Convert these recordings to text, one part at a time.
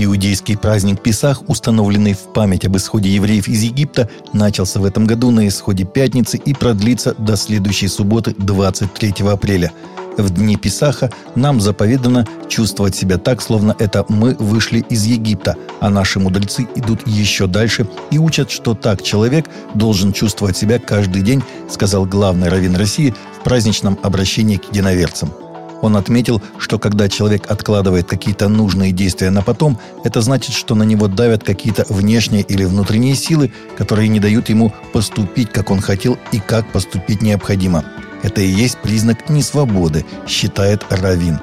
Иудейский праздник Песах, установленный в память об исходе евреев из Египта, начался в этом году на исходе пятницы и продлится до следующей субботы 23 апреля. В дни Песаха нам заповедано чувствовать себя так, словно это мы вышли из Египта, а наши мудрецы идут еще дальше и учат, что так человек должен чувствовать себя каждый день, сказал главный раввин России в праздничном обращении к единоверцам – он отметил, что когда человек откладывает какие-то нужные действия на потом, это значит, что на него давят какие-то внешние или внутренние силы, которые не дают ему поступить, как он хотел и как поступить необходимо. Это и есть признак несвободы, считает Равин.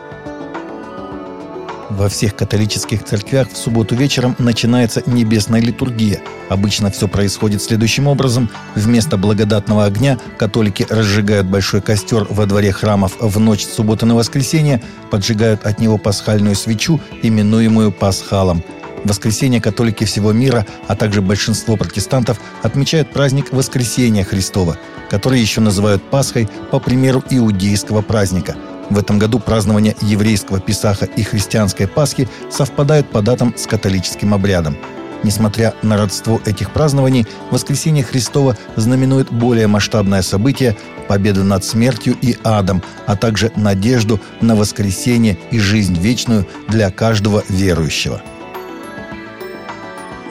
Во всех католических церквях в субботу вечером начинается небесная литургия. Обычно все происходит следующим образом. Вместо благодатного огня католики разжигают большой костер во дворе храмов в ночь субботы на воскресенье, поджигают от него пасхальную свечу, именуемую пасхалом. В воскресенье католики всего мира, а также большинство протестантов отмечают праздник Воскресения Христова, который еще называют Пасхой по примеру иудейского праздника – в этом году празднование еврейского Песаха и христианской Пасхи совпадают по датам с католическим обрядом. Несмотря на родство этих празднований, Воскресение Христова знаменует более масштабное событие – победу над смертью и адом, а также надежду на воскресение и жизнь вечную для каждого верующего –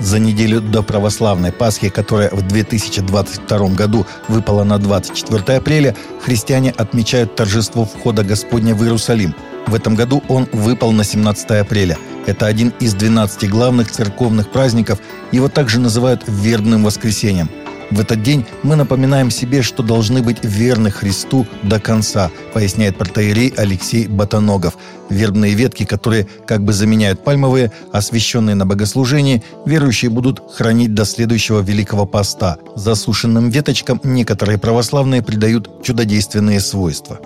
за неделю до православной Пасхи, которая в 2022 году выпала на 24 апреля, христиане отмечают торжество входа Господня в Иерусалим. В этом году он выпал на 17 апреля. Это один из 12 главных церковных праздников. Его также называют «вербным воскресеньем». В этот день мы напоминаем себе, что должны быть верны Христу до конца, поясняет протеерей Алексей Батаногов. Вербные ветки, которые как бы заменяют пальмовые, освященные на богослужении, верующие будут хранить до следующего Великого Поста. Засушенным веточкам некоторые православные придают чудодейственные свойства.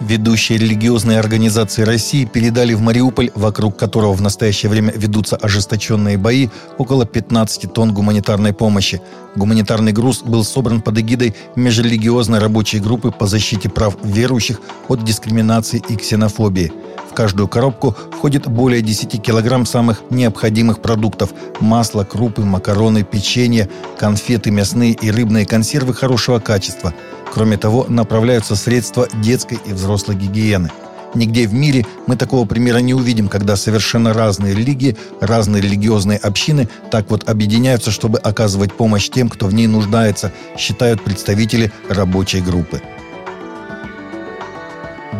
Ведущие религиозные организации России передали в Мариуполь, вокруг которого в настоящее время ведутся ожесточенные бои, около 15 тонн гуманитарной помощи. Гуманитарный груз был собран под эгидой межрелигиозной рабочей группы по защите прав верующих от дискриминации и ксенофобии. В каждую коробку входит более 10 килограмм самых необходимых продуктов – масло, крупы, макароны, печенье, конфеты, мясные и рыбные консервы хорошего качества – Кроме того, направляются средства детской и взрослой гигиены. Нигде в мире мы такого примера не увидим, когда совершенно разные религии, разные религиозные общины так вот объединяются, чтобы оказывать помощь тем, кто в ней нуждается, считают представители рабочей группы.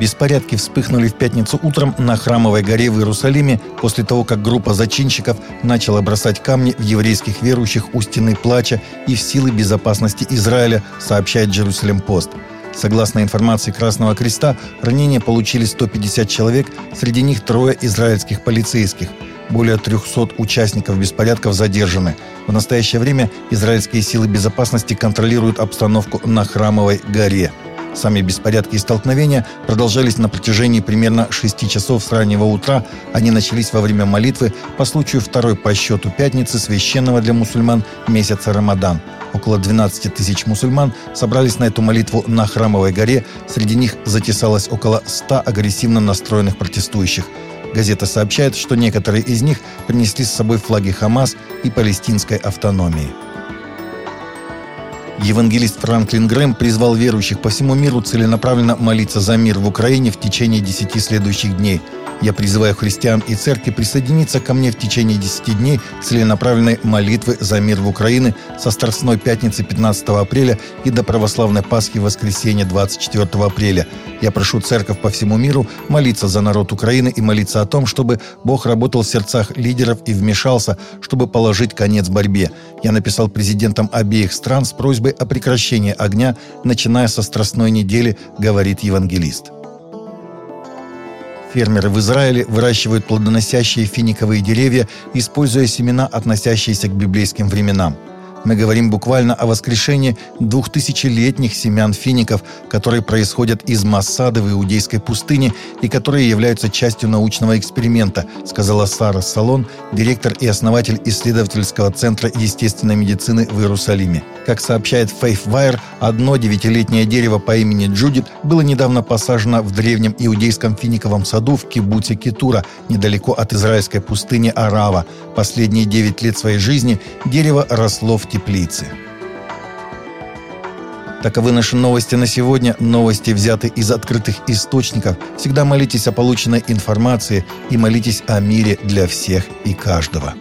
Беспорядки вспыхнули в пятницу утром на Храмовой горе в Иерусалиме после того, как группа зачинщиков начала бросать камни в еврейских верующих у стены плача и в силы безопасности Израиля, сообщает Джерусалем Пост. Согласно информации Красного Креста, ранения получили 150 человек, среди них трое израильских полицейских. Более 300 участников беспорядков задержаны. В настоящее время израильские силы безопасности контролируют обстановку на Храмовой горе. Сами беспорядки и столкновения продолжались на протяжении примерно 6 часов с раннего утра. Они начались во время молитвы по случаю второй по счету пятницы священного для мусульман месяца Рамадан. Около 12 тысяч мусульман собрались на эту молитву на Храмовой горе. Среди них затесалось около 100 агрессивно настроенных протестующих. Газета сообщает, что некоторые из них принесли с собой флаги Хамас и палестинской автономии. Евангелист Франклин Грэм призвал верующих по всему миру целенаправленно молиться за мир в Украине в течение десяти следующих дней – я призываю христиан и церкви присоединиться ко мне в течение 10 дней целенаправленной молитвы за мир в Украине со Страстной Пятницы 15 апреля и до Православной Пасхи в воскресенье 24 апреля. Я прошу церковь по всему миру молиться за народ Украины и молиться о том, чтобы Бог работал в сердцах лидеров и вмешался, чтобы положить конец борьбе. Я написал президентам обеих стран с просьбой о прекращении огня, начиная со Страстной недели, говорит евангелист. Фермеры в Израиле выращивают плодоносящие финиковые деревья, используя семена, относящиеся к библейским временам. Мы говорим буквально о воскрешении двухтысячелетних семян фиников, которые происходят из Массады в Иудейской пустыне и которые являются частью научного эксперимента, сказала Сара Салон, директор и основатель исследовательского центра естественной медицины в Иерусалиме. Как сообщает FaithWire, одно девятилетнее дерево по имени Джудит было недавно посажено в древнем иудейском финиковом саду в кибуце Китура, недалеко от израильской пустыни Арава. Последние девять лет своей жизни дерево росло в теплицы. Таковы наши новости на сегодня. Новости взяты из открытых источников. Всегда молитесь о полученной информации и молитесь о мире для всех и каждого.